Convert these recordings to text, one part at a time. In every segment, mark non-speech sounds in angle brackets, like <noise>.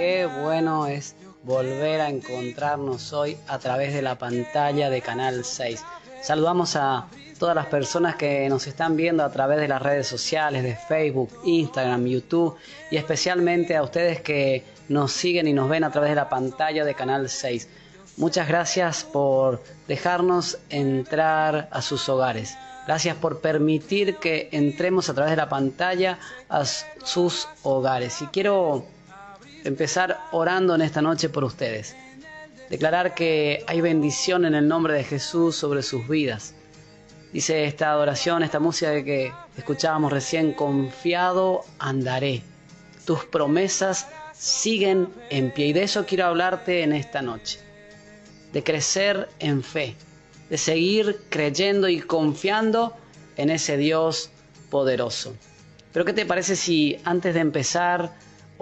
qué bueno es volver a encontrarnos hoy a través de la pantalla de Canal 6. Saludamos a todas las personas que nos están viendo a través de las redes sociales, de Facebook, Instagram, YouTube y especialmente a ustedes que nos siguen y nos ven a través de la pantalla de Canal 6. Muchas gracias por dejarnos entrar a sus hogares. Gracias por permitir que entremos a través de la pantalla a sus hogares. Y quiero empezar orando en esta noche por ustedes. Declarar que hay bendición en el nombre de Jesús sobre sus vidas. Dice esta adoración, esta música que escuchábamos recién, confiado andaré. Tus promesas siguen en pie y de eso quiero hablarte en esta noche. De crecer en fe, de seguir creyendo y confiando en ese Dios poderoso. Pero ¿qué te parece si antes de empezar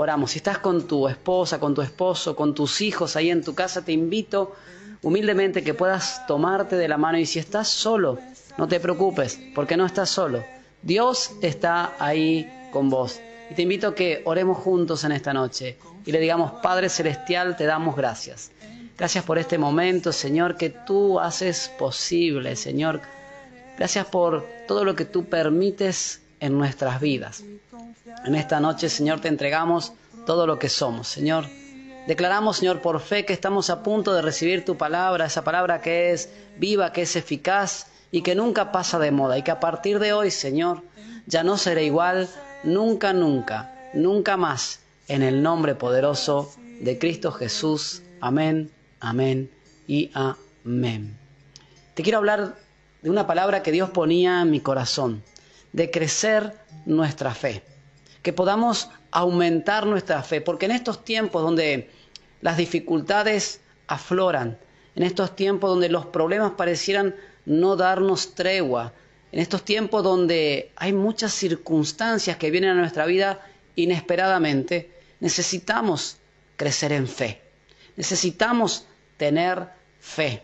oramos? Si estás con tu esposa, con tu esposo, con tus hijos ahí en tu casa, te invito humildemente que puedas tomarte de la mano y si estás solo, no te preocupes, porque no estás solo. Dios está ahí con vos. Y te invito a que oremos juntos en esta noche y le digamos, Padre Celestial, te damos gracias. Gracias por este momento, Señor, que tú haces posible, Señor. Gracias por todo lo que tú permites en nuestras vidas. En esta noche, Señor, te entregamos todo lo que somos, Señor. Declaramos, Señor, por fe que estamos a punto de recibir tu palabra, esa palabra que es viva, que es eficaz y que nunca pasa de moda y que a partir de hoy, Señor, ya no será igual, nunca, nunca, nunca más, en el nombre poderoso de Cristo Jesús. Amén amén y amén. Te quiero hablar de una palabra que Dios ponía en mi corazón, de crecer nuestra fe, que podamos aumentar nuestra fe, porque en estos tiempos donde las dificultades afloran, en estos tiempos donde los problemas parecieran no darnos tregua, en estos tiempos donde hay muchas circunstancias que vienen a nuestra vida inesperadamente, necesitamos crecer en fe. Necesitamos tener fe,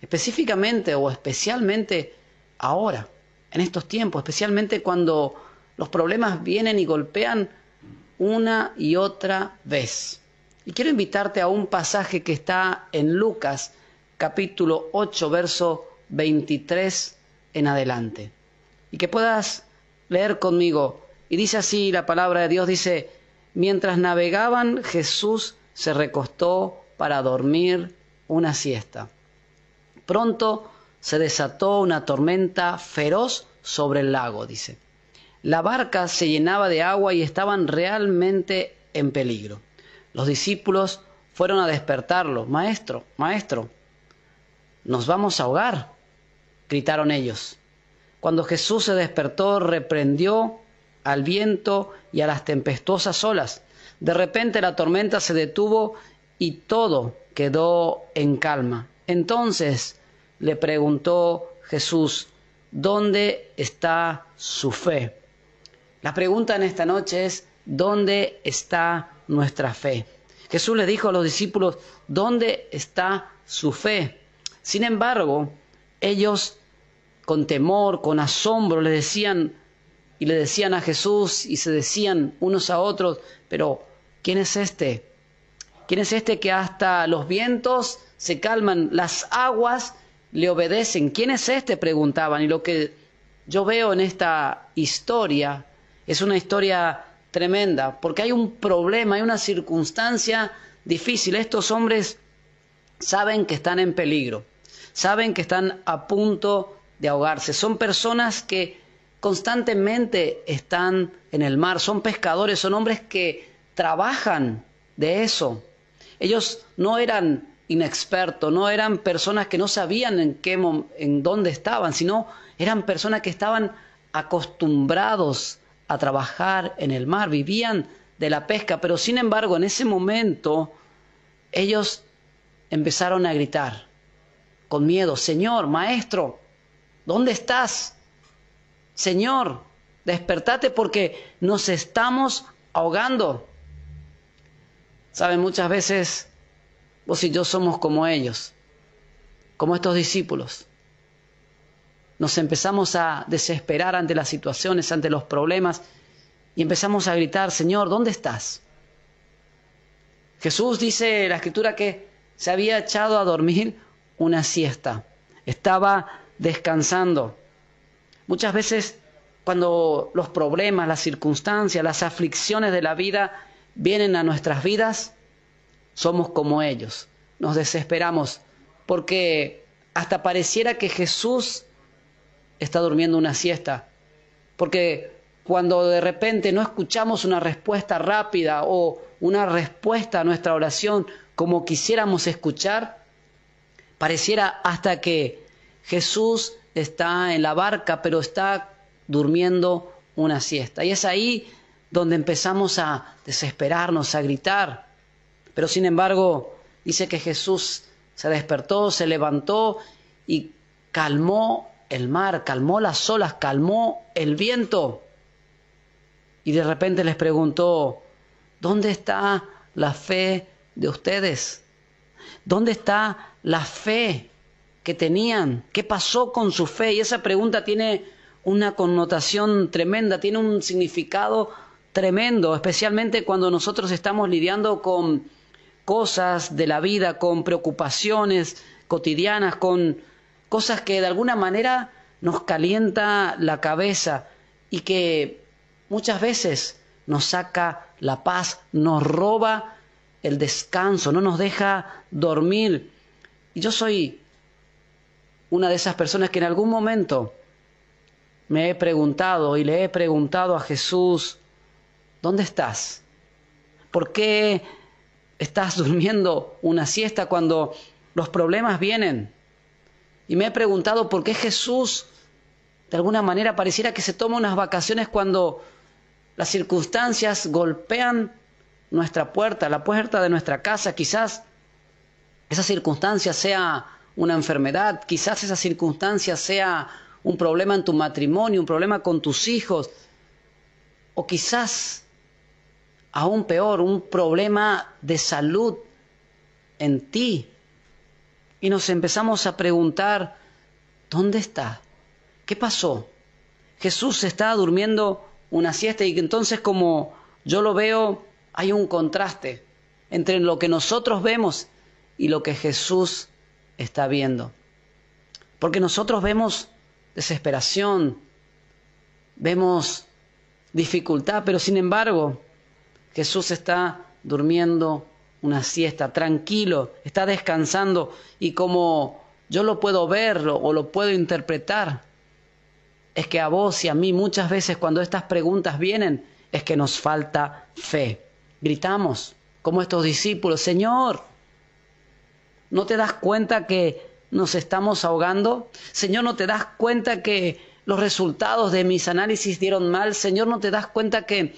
específicamente o especialmente ahora, en estos tiempos, especialmente cuando los problemas vienen y golpean una y otra vez. Y quiero invitarte a un pasaje que está en Lucas capítulo 8, verso 23 en adelante. Y que puedas leer conmigo. Y dice así la palabra de Dios, dice, mientras navegaban Jesús se recostó para dormir una siesta. Pronto se desató una tormenta feroz sobre el lago, dice. La barca se llenaba de agua y estaban realmente en peligro. Los discípulos fueron a despertarlo. Maestro, maestro, nos vamos a ahogar, gritaron ellos. Cuando Jesús se despertó, reprendió al viento y a las tempestuosas olas. De repente la tormenta se detuvo y todo quedó en calma. Entonces le preguntó Jesús, ¿dónde está su fe? La pregunta en esta noche es, ¿dónde está nuestra fe? Jesús le dijo a los discípulos, ¿dónde está su fe? Sin embargo, ellos con temor, con asombro, le decían y le decían a Jesús y se decían unos a otros, pero ¿quién es este? ¿Quién es este que hasta los vientos se calman, las aguas le obedecen? ¿Quién es este? preguntaban. Y lo que yo veo en esta historia es una historia tremenda, porque hay un problema, hay una circunstancia difícil. Estos hombres saben que están en peligro, saben que están a punto de ahogarse. Son personas que constantemente están en el mar, son pescadores, son hombres que trabajan de eso. Ellos no eran inexpertos, no eran personas que no sabían en qué en dónde estaban, sino eran personas que estaban acostumbrados a trabajar en el mar, vivían de la pesca, pero sin embargo en ese momento ellos empezaron a gritar con miedo, Señor, Maestro, ¿dónde estás? Señor, despertate porque nos estamos ahogando. Saben, muchas veces vos y yo somos como ellos, como estos discípulos. Nos empezamos a desesperar ante las situaciones, ante los problemas, y empezamos a gritar, Señor, ¿dónde estás? Jesús dice la escritura que se había echado a dormir una siesta, estaba descansando. Muchas veces cuando los problemas, las circunstancias, las aflicciones de la vida vienen a nuestras vidas, somos como ellos, nos desesperamos, porque hasta pareciera que Jesús está durmiendo una siesta, porque cuando de repente no escuchamos una respuesta rápida o una respuesta a nuestra oración como quisiéramos escuchar, pareciera hasta que Jesús está en la barca, pero está durmiendo una siesta. Y es ahí donde empezamos a desesperarnos, a gritar. Pero sin embargo, dice que Jesús se despertó, se levantó y calmó el mar, calmó las olas, calmó el viento. Y de repente les preguntó, ¿dónde está la fe de ustedes? ¿Dónde está la fe que tenían? ¿Qué pasó con su fe? Y esa pregunta tiene una connotación tremenda, tiene un significado tremendo, especialmente cuando nosotros estamos lidiando con cosas de la vida, con preocupaciones cotidianas, con cosas que de alguna manera nos calienta la cabeza y que muchas veces nos saca la paz, nos roba el descanso, no nos deja dormir. Y yo soy una de esas personas que en algún momento me he preguntado y le he preguntado a Jesús, ¿dónde estás? ¿Por qué estás durmiendo una siesta cuando los problemas vienen? Y me he preguntado por qué Jesús de alguna manera pareciera que se toma unas vacaciones cuando las circunstancias golpean nuestra puerta, la puerta de nuestra casa. Quizás esa circunstancia sea una enfermedad, quizás esa circunstancia sea un problema en tu matrimonio, un problema con tus hijos, o quizás aún peor, un problema de salud en ti. Y nos empezamos a preguntar, ¿dónde está? ¿Qué pasó? Jesús está durmiendo una siesta y entonces como yo lo veo, hay un contraste entre lo que nosotros vemos y lo que Jesús está viendo. Porque nosotros vemos desesperación, vemos dificultad, pero sin embargo Jesús está durmiendo una siesta, tranquilo, está descansando y como yo lo puedo ver o lo puedo interpretar, es que a vos y a mí muchas veces cuando estas preguntas vienen es que nos falta fe. Gritamos como estos discípulos, Señor, ¿no te das cuenta que nos estamos ahogando? Señor, ¿no te das cuenta que los resultados de mis análisis dieron mal? Señor, ¿no te das cuenta que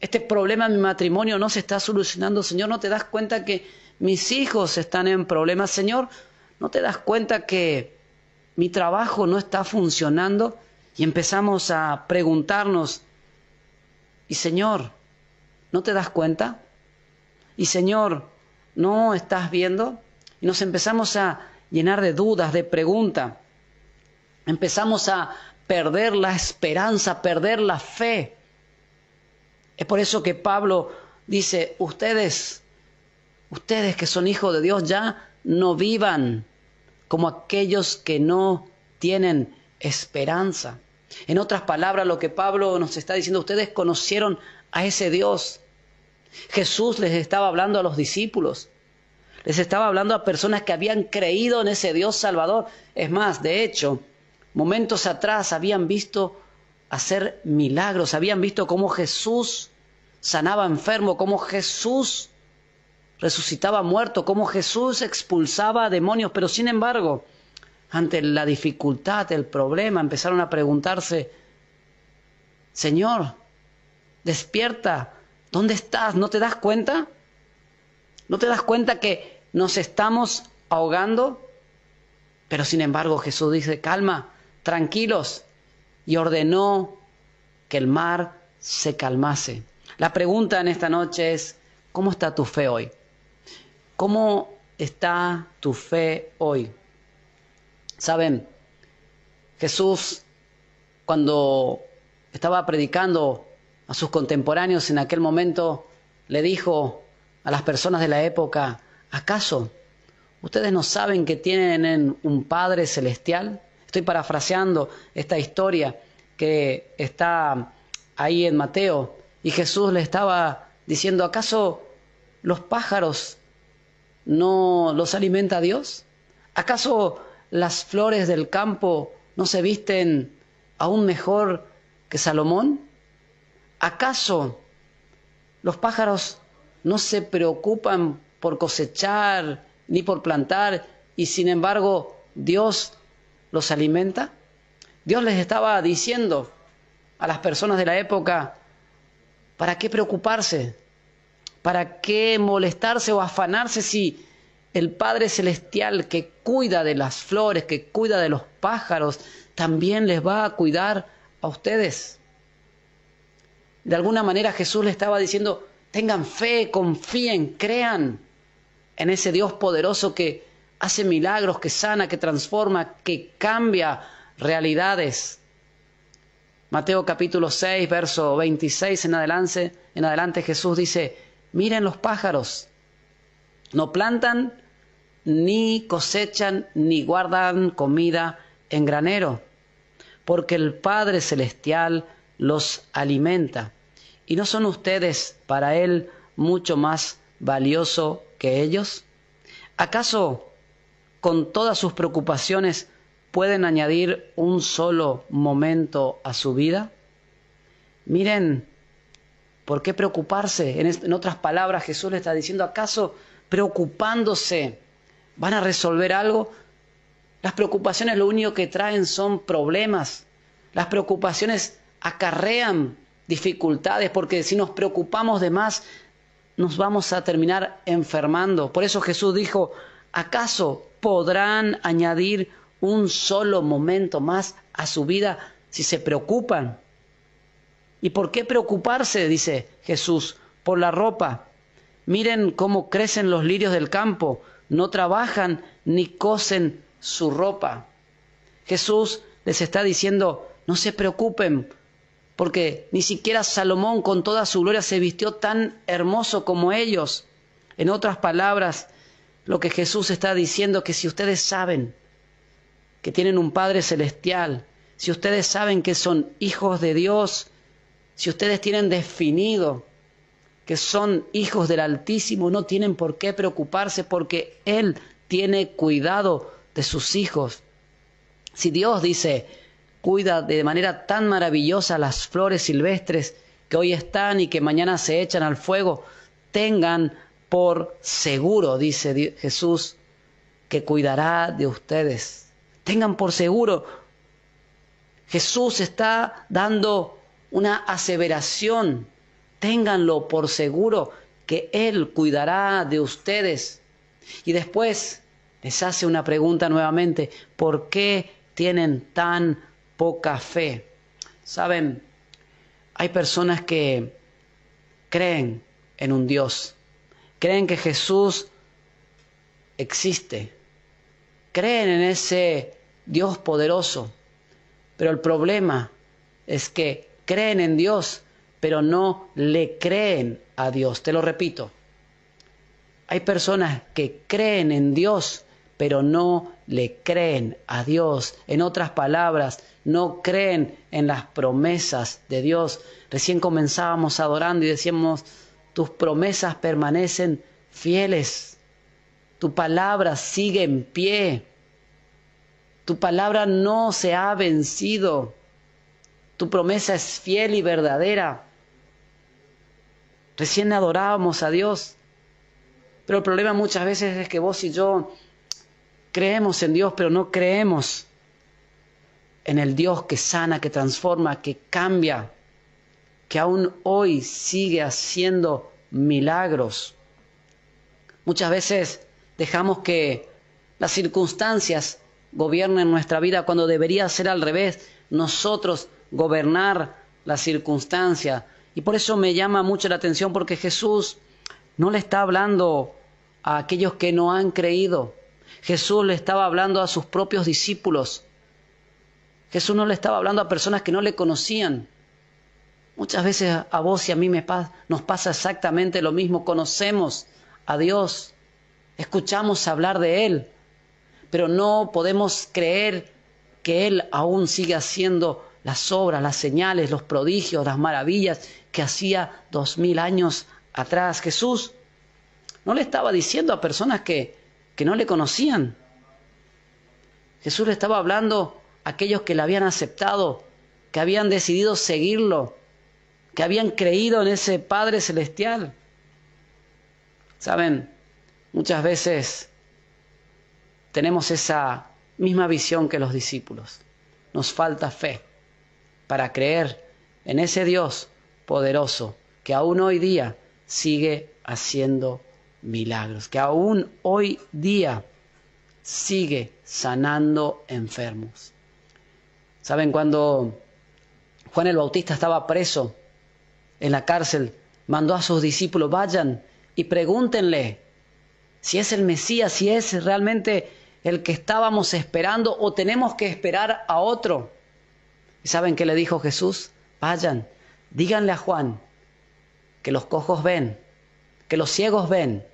este problema en mi matrimonio no se está solucionando? Señor, ¿no te das cuenta que mis hijos están en problemas? Señor, ¿no te das cuenta que mi trabajo no está funcionando? y empezamos a preguntarnos, y Señor, ¿no te das cuenta? Y Señor, ¿no estás viendo? Y nos empezamos a llenar de dudas, de preguntas. Empezamos a perder la esperanza, perder la fe. Es por eso que Pablo dice, ustedes, ustedes que son hijos de Dios, ya no vivan como aquellos que no tienen esperanza. En otras palabras, lo que Pablo nos está diciendo, ustedes conocieron a ese Dios. Jesús les estaba hablando a los discípulos, les estaba hablando a personas que habían creído en ese Dios Salvador. Es más, de hecho, momentos atrás habían visto hacer milagros, habían visto cómo Jesús sanaba enfermo, cómo Jesús resucitaba muerto, cómo Jesús expulsaba demonios, pero sin embargo, ante la dificultad, el problema, empezaron a preguntarse, Señor, despierta, ¿dónde estás? ¿No te das cuenta? ¿No te das cuenta que nos estamos ahogando? Pero sin embargo Jesús dice, calma, tranquilos, y ordenó que el mar se calmase. La pregunta en esta noche es, ¿cómo está tu fe hoy? ¿Cómo está tu fe hoy? Saben, Jesús cuando estaba predicando a sus contemporáneos en aquel momento, le dijo a las personas de la época, ¿acaso ustedes no saben que tienen un Padre celestial? Estoy parafraseando esta historia que está ahí en Mateo y Jesús le estaba diciendo, ¿acaso los pájaros no los alimenta Dios? ¿Acaso las flores del campo no se visten aún mejor que Salomón? ¿Acaso los pájaros no se preocupan por cosechar ni por plantar y sin embargo Dios los alimenta? Dios les estaba diciendo a las personas de la época, ¿para qué preocuparse? ¿Para qué molestarse o afanarse si el Padre Celestial que cuida de las flores, que cuida de los pájaros, también les va a cuidar a ustedes? De alguna manera Jesús le estaba diciendo, tengan fe, confíen, crean en ese Dios poderoso que hace milagros, que sana, que transforma, que cambia realidades. Mateo capítulo 6, verso 26 en adelante, en adelante Jesús dice, miren los pájaros, no plantan, ni cosechan, ni guardan comida en granero, porque el Padre Celestial los alimenta. ¿Y no son ustedes para Él mucho más valioso que ellos? ¿Acaso con todas sus preocupaciones pueden añadir un solo momento a su vida? Miren, ¿por qué preocuparse? En, otras palabras, Jesús le está diciendo, ¿acaso preocupándose van a resolver algo? Las preocupaciones lo único que traen son problemas. Las preocupaciones acarrean dificultades, porque si nos preocupamos de más, nos vamos a terminar enfermando. Por eso Jesús dijo, ¿acaso podrán añadir un solo momento más a su vida si se preocupan? ¿Y por qué preocuparse? dice Jesús, por la ropa. Miren cómo crecen los lirios del campo, no trabajan ni cosen su ropa. Jesús les está diciendo, no se preocupen porque ni siquiera Salomón con toda su gloria se vistió tan hermoso como ellos. En otras palabras, lo que Jesús está diciendo es que si ustedes saben que tienen un Padre celestial, si ustedes saben que son hijos de Dios, si ustedes tienen definido que son hijos del Altísimo, no tienen por qué preocuparse porque Él tiene cuidado de sus hijos. Si Dios dice, cuida de manera tan maravillosa las flores silvestres que hoy están y que mañana se echan al fuego, tengan por seguro, dice Jesús, que cuidará de ustedes. Tengan por seguro. Jesús está dando una aseveración. Ténganlo por seguro que Él cuidará de ustedes. Y después les hace una pregunta nuevamente. ¿Por qué tienen tan poca fe. Saben, hay personas que creen en un Dios, creen que Jesús existe, creen en ese Dios poderoso, pero el problema es que creen en Dios, pero no le creen a Dios. Te lo repito, hay personas que creen en Dios, pero no le creen a Dios. En otras palabras, no creen en las promesas de Dios. Recién comenzábamos adorando y decíamos, tus promesas permanecen fieles. Tu palabra sigue en pie. Tu palabra no se ha vencido. Tu promesa es fiel y verdadera. Recién adorábamos a Dios. Pero el problema muchas veces es que vos y yo Creemos en Dios, pero no creemos en el Dios que sana, que transforma, que cambia, que aún hoy sigue haciendo milagros. Muchas veces dejamos que las circunstancias gobiernen nuestra vida cuando debería ser al revés, nosotros gobernar la circunstancia. Y por eso me llama mucho la atención porque Jesús no le está hablando a aquellos que no han creído, Jesús le estaba hablando a sus propios discípulos. Jesús no le estaba hablando a personas que no le conocían. Muchas veces a vos y a mí me nos pasa exactamente lo mismo. Conocemos a Dios, escuchamos hablar de Él, pero no podemos creer que Él aún sigue haciendo las obras, las señales, los prodigios, las maravillas que hacía dos mil años atrás. Jesús no le estaba diciendo a personas que, que no le conocían. Jesús le estaba hablando a aquellos que le habían aceptado, que habían decidido seguirlo, que habían creído en ese Padre Celestial. Saben, muchas veces tenemos esa misma visión que los discípulos. Nos falta fe para creer en ese Dios poderoso que aún hoy día sigue haciendo milagros, que aún hoy día sigue sanando enfermos. ¿Saben cuando Juan el Bautista estaba preso en la cárcel? Mandó a sus discípulos, vayan y pregúntenle si es el Mesías, si es realmente el que estábamos esperando o tenemos que esperar a otro. ¿Y saben qué le dijo Jesús? Vayan, díganle a Juan que los cojos ven, que los ciegos ven,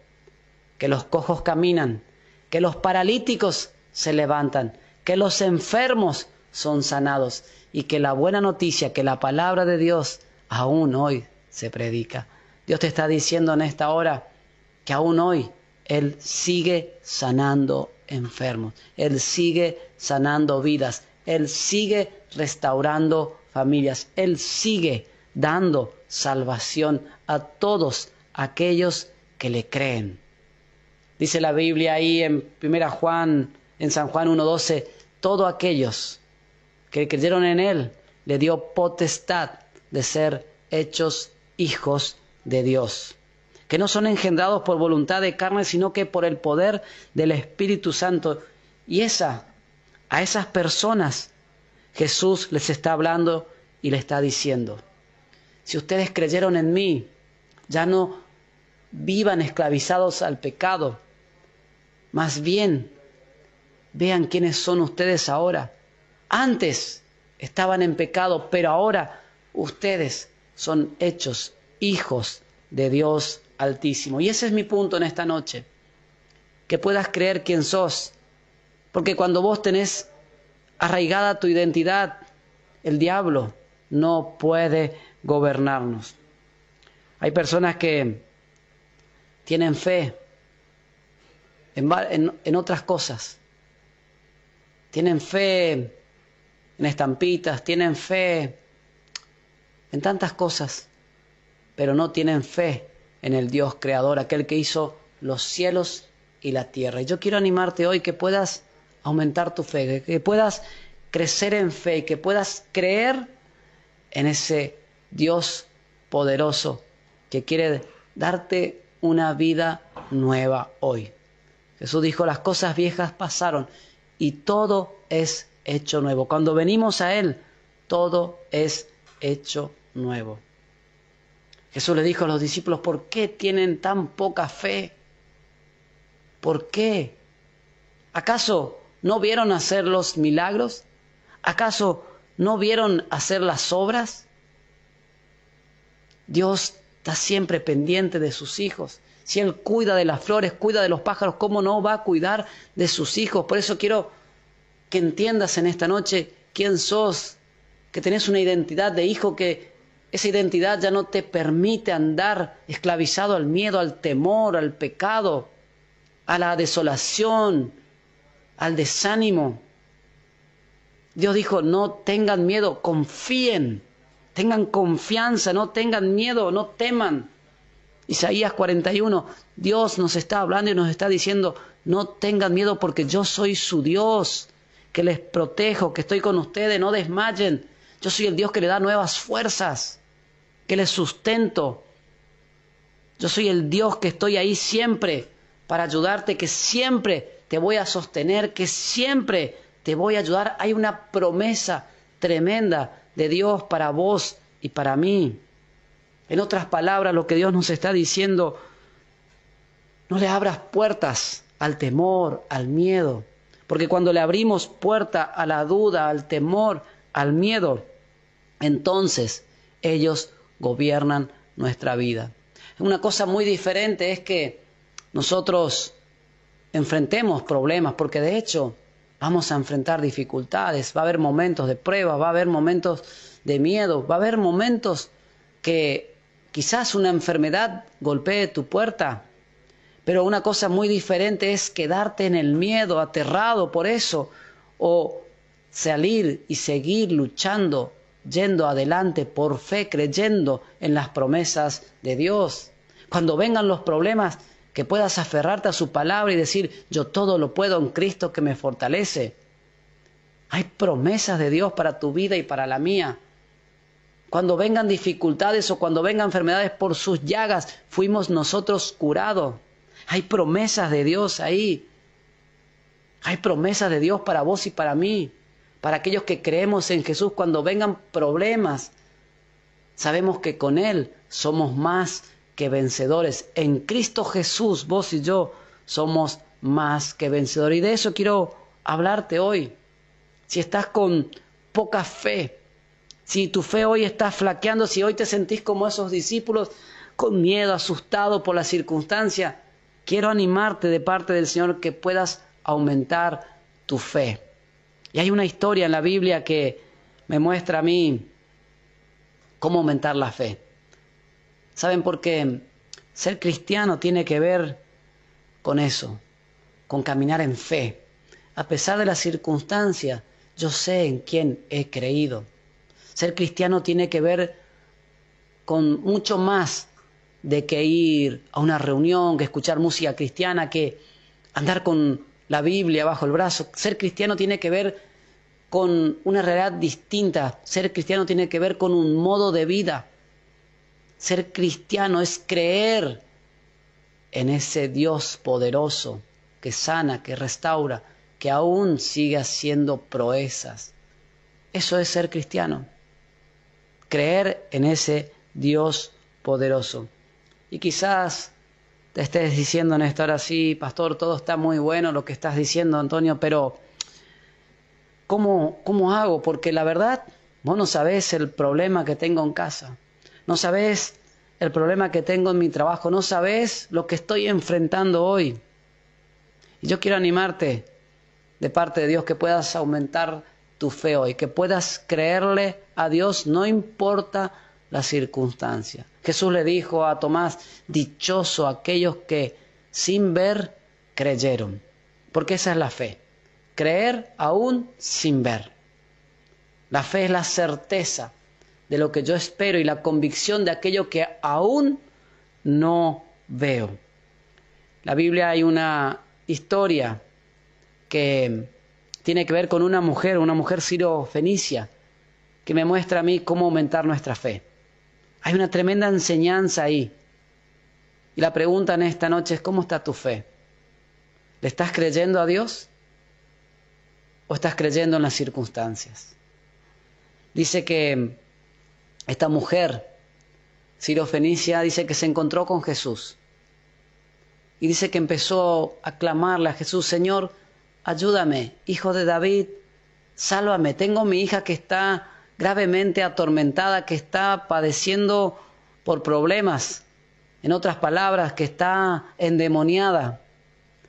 que los cojos caminan, que los paralíticos se levantan, que los enfermos son sanados y que la buena noticia, que la palabra de Dios aún hoy se predica. Dios te está diciendo en esta hora que aún hoy Él sigue sanando enfermos, Él sigue sanando vidas, Él sigue restaurando familias, Él sigue dando salvación a todos aquellos que le creen. Dice la Biblia ahí en Primera Juan, en San Juan 1.12, todos aquellos que creyeron en Él, le dio potestad de ser hechos hijos de Dios, que no son engendrados por voluntad de carne, sino que por el poder del Espíritu Santo. Y esa, a esas personas, Jesús les está hablando y le está diciendo, si ustedes creyeron en mí, ya no vivan esclavizados al pecado, más bien, vean quiénes son ustedes ahora. Antes estaban en pecado, pero ahora ustedes son hechos hijos de Dios Altísimo. Y ese es mi punto en esta noche. Que puedas creer quién sos. Porque cuando vos tenés arraigada tu identidad, el diablo no puede gobernarnos. Hay personas que tienen fe, en, otras cosas. Tienen fe en estampitas, tienen fe en tantas cosas, pero no tienen fe en el Dios creador, aquel que hizo los cielos y la tierra. Y yo quiero animarte hoy que puedas aumentar tu fe, que puedas crecer en fe, que puedas creer en ese Dios poderoso que quiere darte una vida nueva hoy. Jesús dijo, las cosas viejas pasaron y todo es hecho nuevo. Cuando venimos a Él, todo es hecho nuevo. Jesús le dijo a los discípulos, ¿por qué tienen tan poca fe? ¿Por qué? ¿Acaso no vieron hacer los milagros? ¿Acaso no vieron hacer las obras? Dios está siempre pendiente de sus hijos. Si Él cuida de las flores, cuida de los pájaros, ¿cómo no va a cuidar de sus hijos? Por eso quiero que entiendas en esta noche quién sos, que tenés una identidad de hijo, que esa identidad ya no te permite andar esclavizado al miedo, al temor, al pecado, a la desolación, al desánimo. Dios dijo, no tengan miedo, confíen, tengan confianza, no tengan miedo, no teman. Isaías 41, Dios nos está hablando y nos está diciendo, no tengan miedo porque yo soy su Dios, que les protejo, que estoy con ustedes, no desmayen. Yo soy el Dios que le da nuevas fuerzas, que les sustento. Yo soy el Dios que estoy ahí siempre para ayudarte, que siempre te voy a sostener, que siempre te voy a ayudar. Hay una promesa tremenda de Dios para vos y para mí. En otras palabras, lo que Dios nos está diciendo, no le abras puertas al temor, al miedo, porque cuando le abrimos puerta a la duda, al temor, al miedo, entonces ellos gobiernan nuestra vida. Una cosa muy diferente es que nosotros enfrentemos problemas, porque de hecho vamos a enfrentar dificultades, va a haber momentos de prueba, va a haber momentos de miedo, va a haber momentos que quizás una enfermedad golpee tu puerta, pero una cosa muy diferente es quedarte en el miedo, aterrado por eso, o salir y seguir luchando, yendo adelante por fe, creyendo en las promesas de Dios. Cuando vengan los problemas, que puedas aferrarte a su palabra y decir, yo todo lo puedo en Cristo que me fortalece. Hay promesas de Dios para tu vida y para la mía. Cuando vengan dificultades o cuando vengan enfermedades por sus llagas, fuimos nosotros curados. Hay promesas de Dios ahí. Hay promesas de Dios para vos y para mí, para aquellos que creemos en Jesús. Cuando vengan problemas, sabemos que con Él somos más que vencedores. En Cristo Jesús, vos y yo somos más que vencedores. Y de eso quiero hablarte hoy. Si estás con poca fe, si tu fe hoy está flaqueando, si hoy te sentís como esos discípulos, con miedo, asustado por la circunstancia, quiero animarte de parte del Señor que puedas aumentar tu fe. Y hay una historia en la Biblia que me muestra a mí cómo aumentar la fe. ¿Saben por qué? Ser cristiano tiene que ver con eso, con caminar en fe. A pesar de las circunstancias, yo sé en quién he creído. Ser cristiano tiene que ver con mucho más de que ir a una reunión, que escuchar música cristiana, que andar con la Biblia bajo el brazo. Ser cristiano tiene que ver con una realidad distinta. Ser cristiano tiene que ver con un modo de vida. Ser cristiano es creer en ese Dios poderoso que sana, que restaura, que aún sigue haciendo proezas. Eso es ser cristiano. Creer en ese Dios poderoso. Y quizás te estés diciendo en esta hora, sí, pastor, todo está muy bueno lo que estás diciendo, Antonio, pero ¿cómo, cómo hago? Porque la verdad, vos no sabés el problema que tengo en casa. No sabes el problema que tengo en mi trabajo, no sabes lo que estoy enfrentando hoy. Y yo quiero animarte de parte de Dios que puedas aumentar tu fe hoy, que puedas creerle a Dios, no importa la circunstancia. Jesús le dijo a Tomás, dichoso aquellos que sin ver creyeron, porque esa es la fe, creer aún sin ver. La fe es la certeza de lo que yo espero y la convicción de aquello que aún no veo. La Biblia hay una historia que tiene que ver con una mujer, una mujer siro-fenicia, que me muestra a mí cómo aumentar nuestra fe. Hay una tremenda enseñanza ahí. Y la pregunta en esta noche es, ¿cómo está tu fe? ¿Le estás creyendo a Dios? ¿O estás creyendo en las circunstancias? Dice que esta mujer, Ciro Fenicia, dice que se encontró con Jesús. Y dice que empezó a clamarle a Jesús, Señor, ayúdame, hijo de David, sálvame. Tengo mi hija que está gravemente atormentada, que está padeciendo por problemas. En otras palabras, que está endemoniada.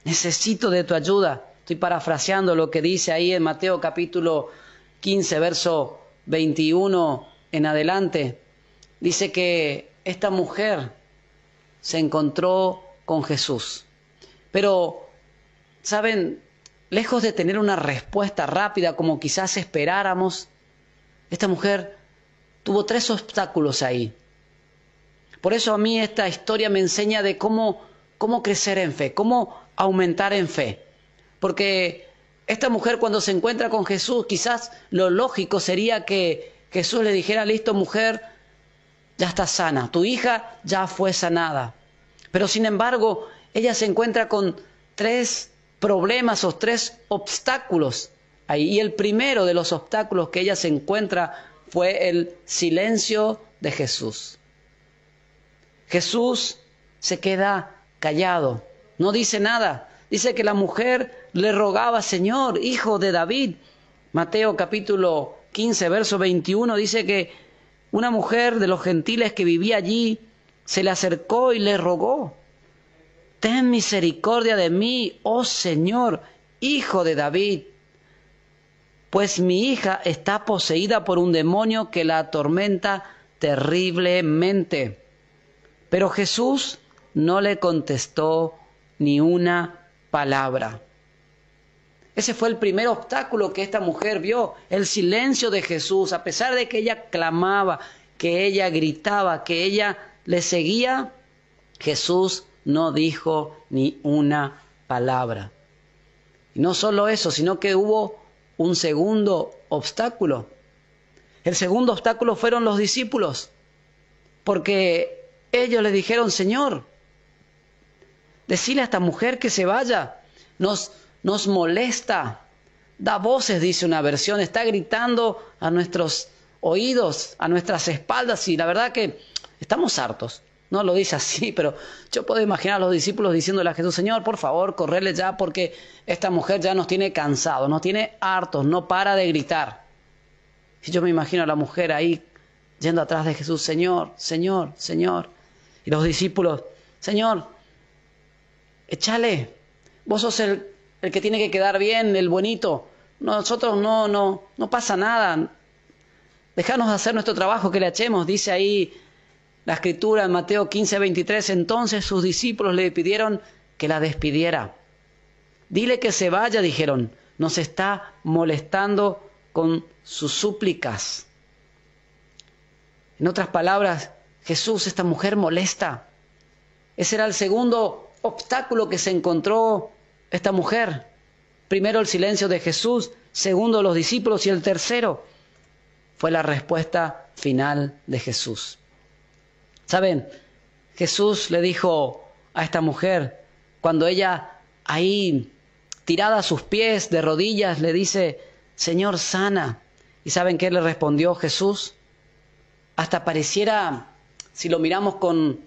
Necesito de tu ayuda. Estoy parafraseando lo que dice ahí en Mateo capítulo 15, verso 21 en adelante, dice que esta mujer se encontró con Jesús. Pero, ¿saben? Lejos de tener una respuesta rápida como quizás esperáramos, esta mujer tuvo tres obstáculos ahí. Por eso a mí esta historia me enseña de cómo, cómo crecer en fe, cómo aumentar en fe. Porque esta mujer cuando se encuentra con Jesús, quizás lo lógico sería que Jesús le dijera, listo mujer, ya está sana, tu hija ya fue sanada. Pero sin embargo, ella se encuentra con tres problemas o tres obstáculos Y el primero de los obstáculos que ella se encuentra fue el silencio de Jesús. Jesús se queda callado, no dice nada. Dice que la mujer le rogaba, Señor, hijo de David. Mateo capítulo 15, verso 21, dice que una mujer de los gentiles que vivía allí se le acercó y le rogó, Ten misericordia de mí, oh Señor, hijo de David, pues mi hija está poseída por un demonio que la atormenta terriblemente. Pero Jesús no le contestó ni una palabra. Ese fue el primer obstáculo que esta mujer vio, el silencio de Jesús, a pesar de que ella clamaba, que ella gritaba, que ella le seguía, Jesús no dijo ni una palabra. Y no solo eso, sino que hubo un segundo obstáculo. El segundo obstáculo fueron los discípulos, porque ellos le dijeron, Señor, decile a esta mujer que se vaya, nos, nos molesta, da voces, dice una versión, está gritando a nuestros oídos, a nuestras espaldas, y la verdad que estamos hartos. No lo dice así, <laughs> pero yo puedo imaginar a los discípulos diciéndole a Jesús, Señor, por favor, correle ya porque esta mujer ya nos tiene cansados, nos tiene hartos, no para de gritar. Y yo me imagino a la mujer ahí yendo atrás de Jesús, Señor, Señor, Señor. Y los discípulos, Señor, échale, vos sos el, el que tiene que quedar bien, el bonito. Nosotros no, no, no pasa nada. Dejanos hacer nuestro trabajo que le echemos, dice ahí la escritura en Mateo 15, 23, entonces sus discípulos le pidieron que la despidiera. Dile que se vaya, dijeron, nos está molestando con sus súplicas. En otras palabras, Jesús, esta mujer molesta. Ese era el segundo obstáculo que se encontró esta mujer. Primero el silencio de Jesús, segundo los discípulos y el tercero fue la respuesta final de Jesús. Saben, Jesús le dijo a esta mujer, cuando ella ahí tirada a sus pies de rodillas le dice, Señor, sana. ¿Y saben qué le respondió Jesús? Hasta pareciera, si lo miramos con,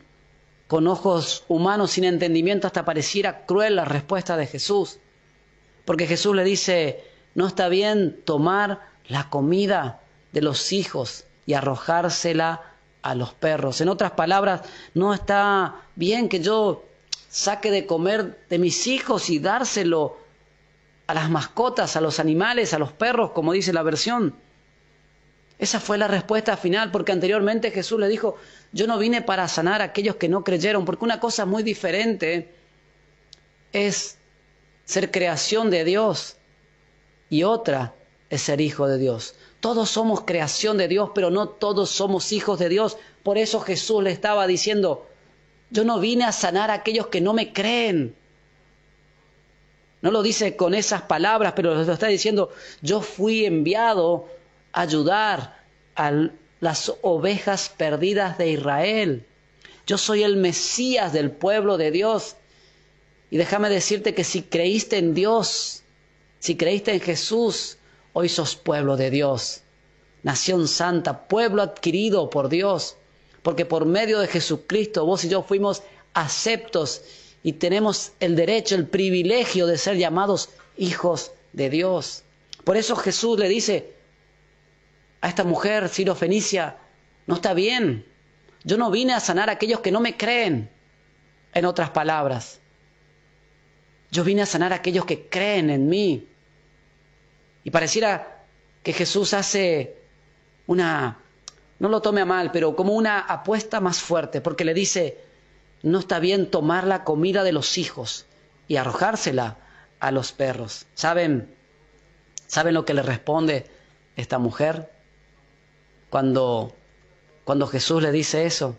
con ojos humanos sin entendimiento, hasta pareciera cruel la respuesta de Jesús. Porque Jesús le dice, no está bien tomar la comida de los hijos y arrojársela a los perros. En otras palabras, no está bien que yo saque de comer de mis hijos y dárselo a las mascotas, a los animales, a los perros, como dice la versión. Esa fue la respuesta final, porque anteriormente Jesús le dijo, yo no vine para sanar a aquellos que no creyeron, porque una cosa muy diferente es ser creación de Dios y otra es ser hijo de Dios. Todos somos creación de Dios, pero no todos somos hijos de Dios. Por eso Jesús le estaba diciendo, yo no vine a sanar a aquellos que no me creen. No lo dice con esas palabras, pero lo está diciendo, yo fui enviado a ayudar a las ovejas perdidas de Israel. Yo soy el Mesías del pueblo de Dios. Y déjame decirte que si creíste en Dios, si creíste en Jesús, Hoy sos pueblo de Dios, nación santa, pueblo adquirido por Dios, porque por medio de Jesucristo vos y yo fuimos aceptos y tenemos el derecho, el privilegio de ser llamados hijos de Dios. Por eso Jesús le dice a esta mujer Fenicia, no está bien, yo no vine a sanar a aquellos que no me creen, en otras palabras. Yo vine a sanar a aquellos que creen en mí. Y pareciera que Jesús hace una, no lo tome a mal, pero como una apuesta más fuerte, porque le dice, no está bien tomar la comida de los hijos y arrojársela a los perros. ¿Saben? ¿Saben lo que le responde esta mujer? Cuando, cuando Jesús le dice eso,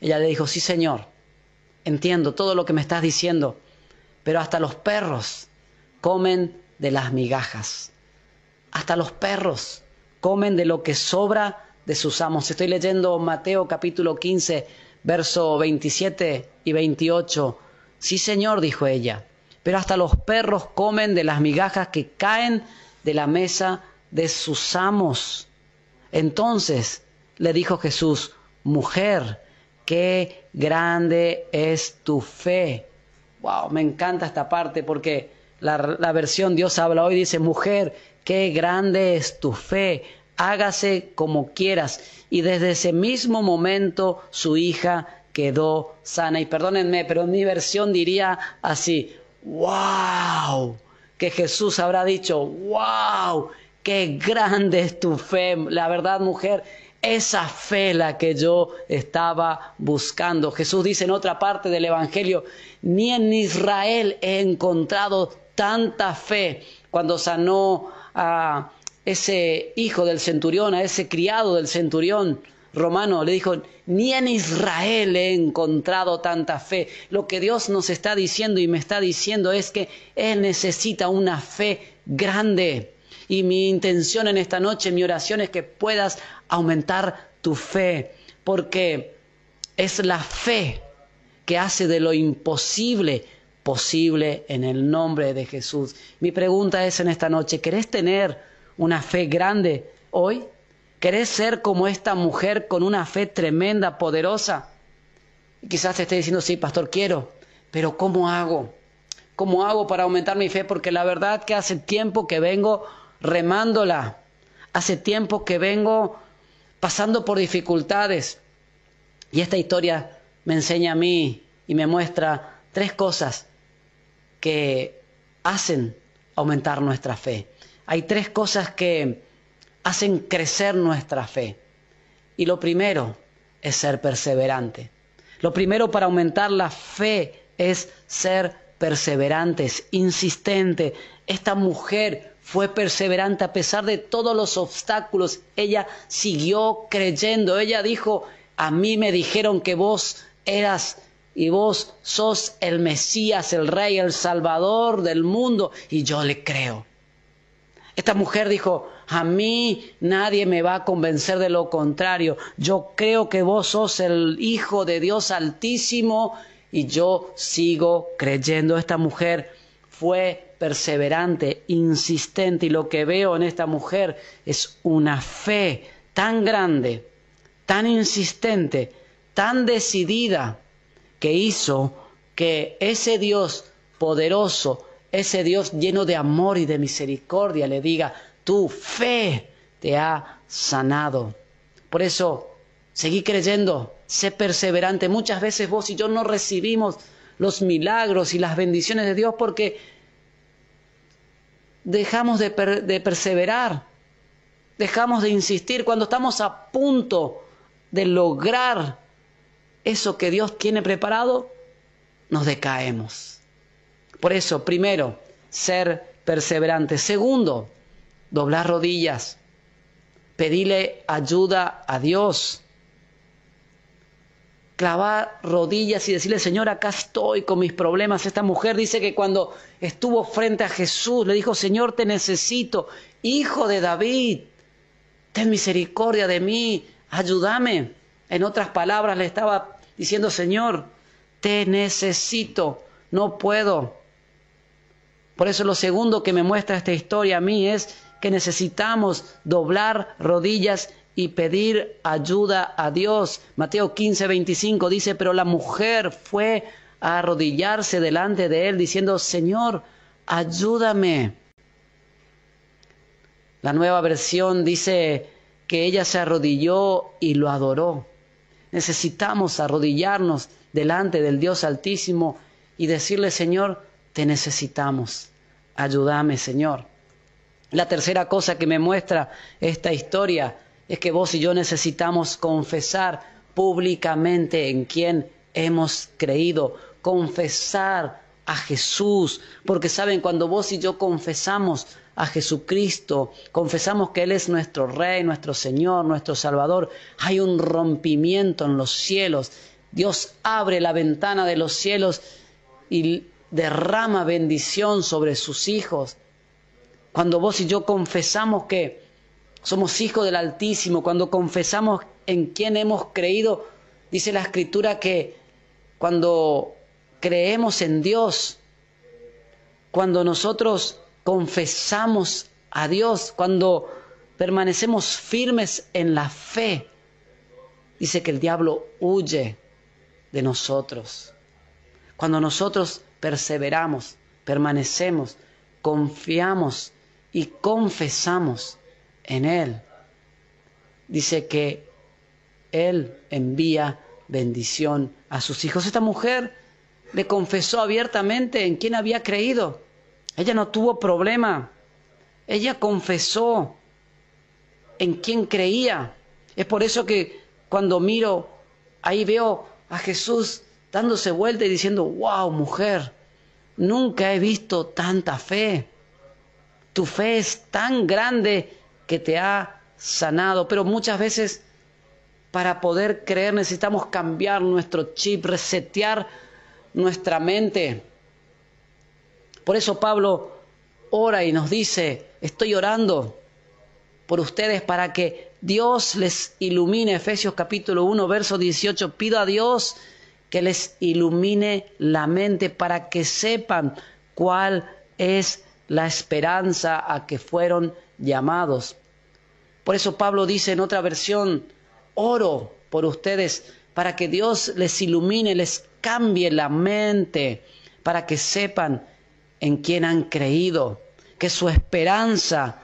ella le dijo, sí Señor, entiendo todo lo que me estás diciendo, pero hasta los perros comen de las migajas. Hasta los perros comen de lo que sobra de sus amos. Estoy leyendo Mateo capítulo 15, verso 27 y 28. Sí, Señor, dijo ella, pero hasta los perros comen de las migajas que caen de la mesa de sus amos. Entonces le dijo Jesús, mujer, qué grande es tu fe. Wow, me encanta esta parte porque la, versión Dios habla hoy dice, mujer, qué grande es tu fe, hágase como quieras. Y desde ese mismo momento su hija quedó sana. Y perdónenme, pero en mi versión diría así, wow, que Jesús habrá dicho, wow, qué grande es tu fe. La verdad, mujer, esa fe la que yo estaba buscando. Jesús dice en otra parte del Evangelio, ni en Israel he encontrado tanta fe cuando sanó a ese hijo del centurión, a ese criado del centurión romano, le dijo, ni en Israel he encontrado tanta fe. Lo que Dios nos está diciendo y me está diciendo es que Él necesita una fe grande. Y mi intención en esta noche, mi oración es que puedas aumentar tu fe, porque es la fe que hace de lo imposible posible en el nombre de Jesús. Mi pregunta es en esta noche, ¿querés tener una fe grande hoy? ¿Querés ser como esta mujer con una fe tremenda, poderosa? Y quizás te esté diciendo, sí, pastor, quiero, pero ¿cómo hago? ¿Cómo hago para aumentar mi fe? Porque la verdad que hace tiempo que vengo remándola, hace tiempo que vengo pasando por dificultades. Y esta historia me enseña a mí y me muestra tres cosas que hacen aumentar nuestra fe. Hay tres cosas que hacen crecer nuestra fe. Y lo primero es ser perseverante. Lo primero para aumentar la fe es ser perseverantes, insistente. Esta mujer fue perseverante a pesar de todos los obstáculos. Ella siguió creyendo. Ella dijo, a mí me dijeron que vos eras y vos sos el Mesías, el Rey, el Salvador del mundo, y yo le creo. Esta mujer dijo, a mí nadie me va a convencer de lo contrario. Yo creo que vos sos el Hijo de Dios Altísimo y yo sigo creyendo. Esta mujer fue perseverante, insistente y lo que veo en esta mujer es una fe tan grande, tan insistente, tan decidida que hizo que ese Dios poderoso, ese Dios lleno de amor y de misericordia le diga, tu fe te ha sanado. Por eso, seguí creyendo, sé perseverante. Muchas veces vos y yo no recibimos los milagros y las bendiciones de Dios porque dejamos de, de perseverar, dejamos de insistir cuando estamos a punto de lograr eso que Dios tiene preparado, nos decaemos. Por eso, primero, ser perseverante. Segundo, doblar rodillas, pedirle ayuda a Dios. Clavar rodillas y decirle, Señor, acá estoy con mis problemas. Esta mujer dice que cuando estuvo frente a Jesús, le dijo, Señor, te necesito, hijo de David, ten misericordia de mí, ayúdame. En otras palabras, le estaba diciendo, Señor, te necesito, no puedo. Por eso lo segundo que me muestra esta historia a mí es que necesitamos doblar rodillas y pedir ayuda a Dios. Mateo 15, 25 dice, pero la mujer fue a arrodillarse delante de él diciendo, Señor, ayúdame. La nueva versión dice que ella se arrodilló y lo adoró. Necesitamos arrodillarnos delante del Dios Altísimo y decirle, Señor, te necesitamos. Ayúdame, Señor. La tercera cosa que me muestra esta historia es que vos y yo necesitamos confesar públicamente en quién hemos creído, confesar a Jesús, porque saben, cuando vos y yo confesamos a Jesucristo, confesamos que Él es nuestro Rey, nuestro Señor, nuestro Salvador, hay un rompimiento en los cielos. Dios abre la ventana de los cielos y derrama bendición sobre sus hijos. Cuando vos y yo confesamos que somos hijos del Altísimo, cuando confesamos en quién hemos creído, dice la Escritura que cuando creemos en Dios, cuando nosotros confesamos a Dios, cuando permanecemos firmes en la fe, dice que el diablo huye de nosotros. Cuando nosotros perseveramos, permanecemos, confiamos y confesamos en Él, dice que Él envía bendición a sus hijos. Esta mujer le confesó abiertamente en quién había creído. Ella no tuvo problema. Ella confesó en quién creía. Es por eso que cuando miro, ahí veo a Jesús dándose vuelta y diciendo, wow, mujer, nunca he visto tanta fe. Tu fe es tan grande que te ha sanado, pero muchas veces para poder creer necesitamos cambiar nuestro chip, resetear nuestra mente. Por eso Pablo ora y nos dice, estoy orando por ustedes para que Dios les ilumine. Efesios capítulo 1, verso 18, pido a Dios que les ilumine la mente para que sepan cuál es la esperanza a que fueron llamados. Por eso Pablo dice en otra versión, oro por ustedes para que Dios les ilumine, les cambie la mente, para que sepan en quién han creído, que su esperanza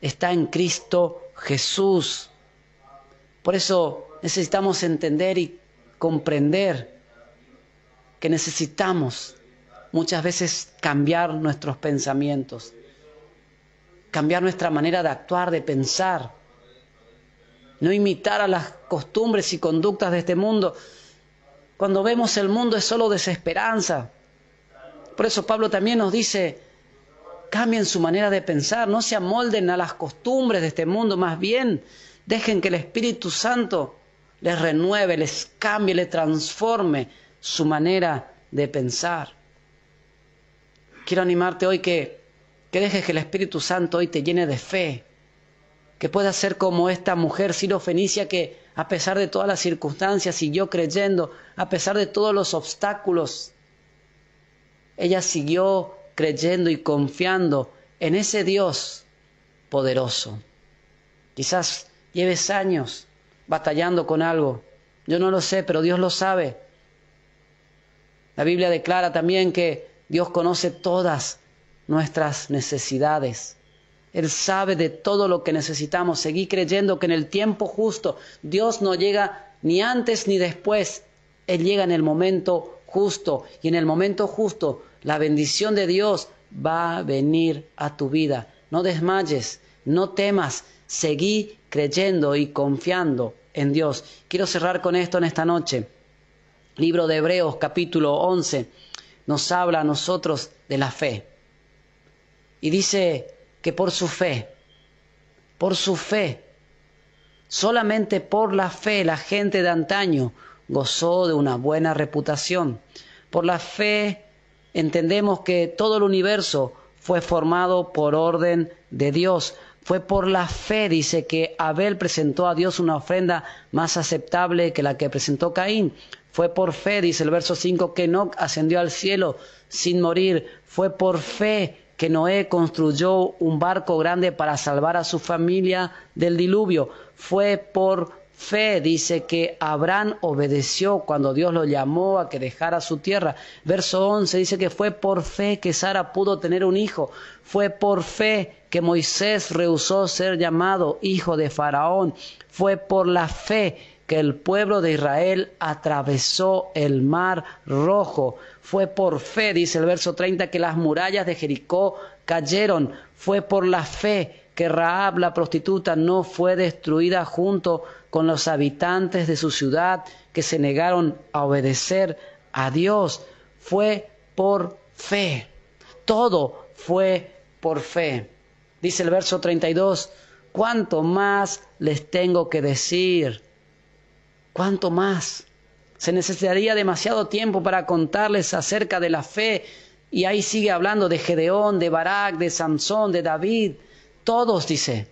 está en Cristo Jesús. Por eso necesitamos entender y comprender que necesitamos muchas veces cambiar nuestros pensamientos, cambiar nuestra manera de actuar, de pensar, no imitar a las costumbres y conductas de este mundo. Cuando vemos el mundo es solo desesperanza. Por eso Pablo también nos dice, cambien su manera de pensar, no se amolden a las costumbres de este mundo, más bien dejen que el Espíritu Santo les renueve, les cambie, les transforme su manera de pensar. Quiero animarte hoy que, que dejes que el Espíritu Santo hoy te llene de fe, que pueda ser como esta mujer Fenicia que a pesar de todas las circunstancias siguió creyendo, a pesar de todos los obstáculos, ella siguió creyendo y confiando en ese Dios poderoso. Quizás lleves años batallando con algo, yo no lo sé, pero Dios lo sabe. La Biblia declara también que Dios conoce todas nuestras necesidades. Él sabe de todo lo que necesitamos. Seguí creyendo que en el tiempo justo Dios no llega ni antes ni después. Él llega en el momento justo. Y en el momento justo la bendición de Dios va a venir a tu vida. No desmayes, no temas. Seguí creyendo y confiando en Dios. Quiero cerrar con esto en esta noche. Libro de Hebreos capítulo 11 nos habla a nosotros de la fe. Y dice que por su fe, por su fe, solamente por la fe la gente de antaño gozó de una buena reputación. Por la fe entendemos que todo el universo fue formado por orden de Dios. Fue por la fe, dice, que Abel presentó a Dios una ofrenda más aceptable que la que presentó Caín. Fue por fe, dice el verso 5, que no ascendió al cielo sin morir. Fue por fe que Noé construyó un barco grande para salvar a su familia del diluvio. Fue por fe, dice que Abraham obedeció cuando Dios lo llamó a que dejara su tierra. Verso 11 dice que fue por fe que Sara pudo tener un hijo. Fue por fe que Moisés rehusó ser llamado hijo de Faraón. Fue por la fe que el pueblo de Israel atravesó el mar rojo. Fue por fe, dice el verso 30, que las murallas de Jericó cayeron. Fue por la fe que Raab la prostituta no fue destruida junto con los habitantes de su ciudad que se negaron a obedecer a Dios. Fue por fe. Todo fue por fe. Dice el verso 32, ¿cuánto más les tengo que decir? ¿Cuánto más? Se necesitaría demasiado tiempo para contarles acerca de la fe. Y ahí sigue hablando de Gedeón, de Barak, de Sansón, de David. Todos, dice.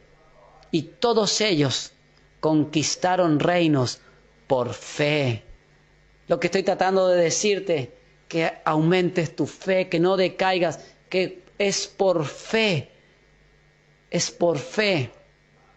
Y todos ellos conquistaron reinos por fe. Lo que estoy tratando de decirte, que aumentes tu fe, que no decaigas, que es por fe. Es por fe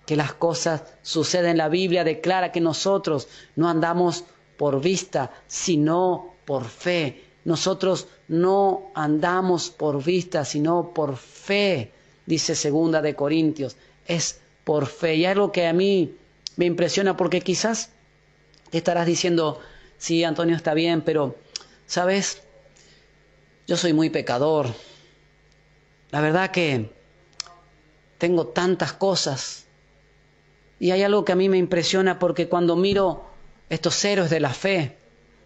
que las cosas suceden. La Biblia declara que nosotros no andamos por vista, sino por fe. Nosotros no andamos por vista, sino por fe, dice segunda de Corintios. Es por fe. Y algo que a mí me impresiona porque quizás te estarás diciendo, sí, Antonio está bien, pero, ¿sabes? Yo soy muy pecador. La verdad que tengo tantas cosas. Y hay algo que a mí me impresiona porque cuando miro estos héroes de la fe,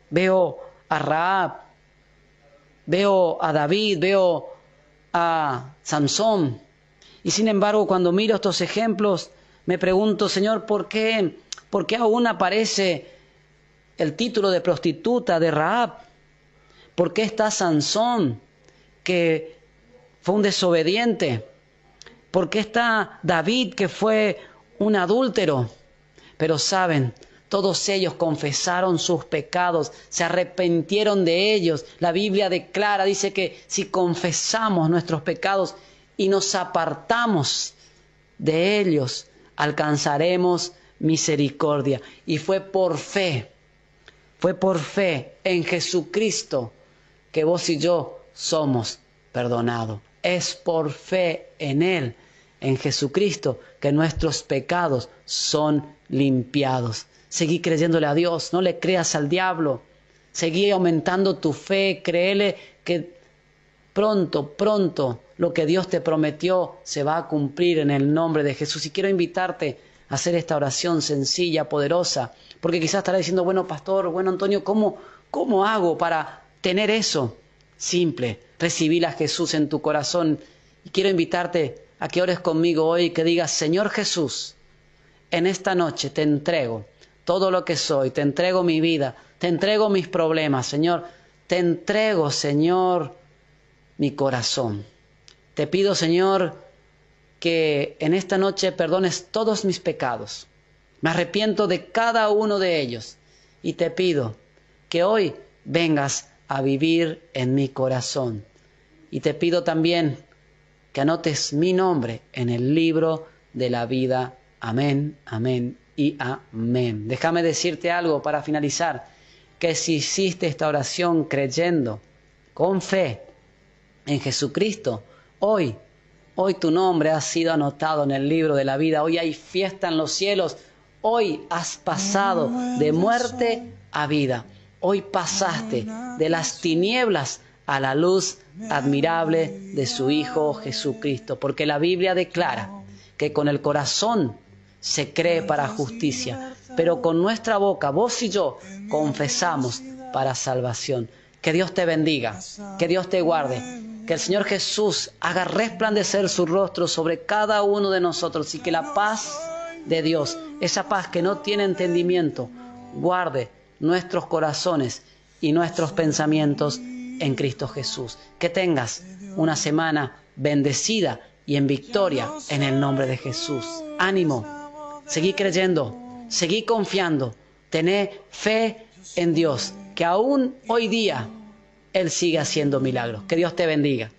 veo a Raab, veo a David, veo a Sansón. Y sin embargo, cuando miro estos ejemplos, me pregunto, Señor, ¿por qué, por qué aún aparece el título de prostituta de Raab? ¿Por qué está Sansón, que fue un desobediente? ¿Por qué está David, que fue un adúltero? Pero saben, todos ellos confesaron sus pecados, se arrepintieron de ellos. La Biblia declara, dice que si confesamos nuestros pecados y nos apartamos de ellos, alcanzaremos misericordia. Y fue por fe, fue por fe en Jesucristo que vos y yo somos perdonados. Es por fe en Él, en Jesucristo, que nuestros pecados son limpiados. Seguí creyéndole a Dios, no le creas al diablo. Seguí aumentando tu fe, créele que pronto, pronto lo que Dios te prometió se va a cumplir en el nombre de Jesús. Y quiero invitarte a hacer esta oración sencilla, poderosa, porque quizás estará diciendo, bueno, pastor, bueno, Antonio, ¿cómo, cómo hago para tener eso? Simple, recibir a Jesús en tu corazón. Y quiero invitarte a que ores conmigo hoy y que digas, Señor Jesús, en esta noche te entrego todo lo que soy, te entrego mi vida, te entrego mis problemas, Señor, te entrego, Señor, mi corazón. Te pido, Señor, que en esta noche perdones todos mis pecados. Me arrepiento de cada uno de ellos y te pido que hoy vengas a vivir en mi corazón. Y te pido también que anotes mi nombre en el libro de la vida. Amén, amén y amén. Déjame decirte algo para finalizar, que si hiciste esta oración creyendo, con fe, en Jesucristo, hoy, hoy tu nombre ha sido anotado en el libro de la vida, hoy hay fiesta en los cielos, hoy has pasado de muerte a vida, hoy pasaste de las tinieblas a la luz admirable de su Hijo Jesucristo, porque la Biblia declara que con el corazón se cree para justicia, pero con nuestra boca, vos y yo, confesamos para salvación. Que Dios te bendiga, que Dios te guarde, que el Señor Jesús haga resplandecer su rostro sobre cada uno de nosotros y que la paz de Dios, esa paz que no tiene entendimiento, guarde nuestros corazones y nuestros pensamientos en Cristo Jesús. Que tengas una semana bendecida y en victoria en el nombre de Jesús. Ánimo seguí creyendo, seguí confiando, tené fe en Dios, que aún hoy día Él sigue haciendo milagros. Que Dios te bendiga.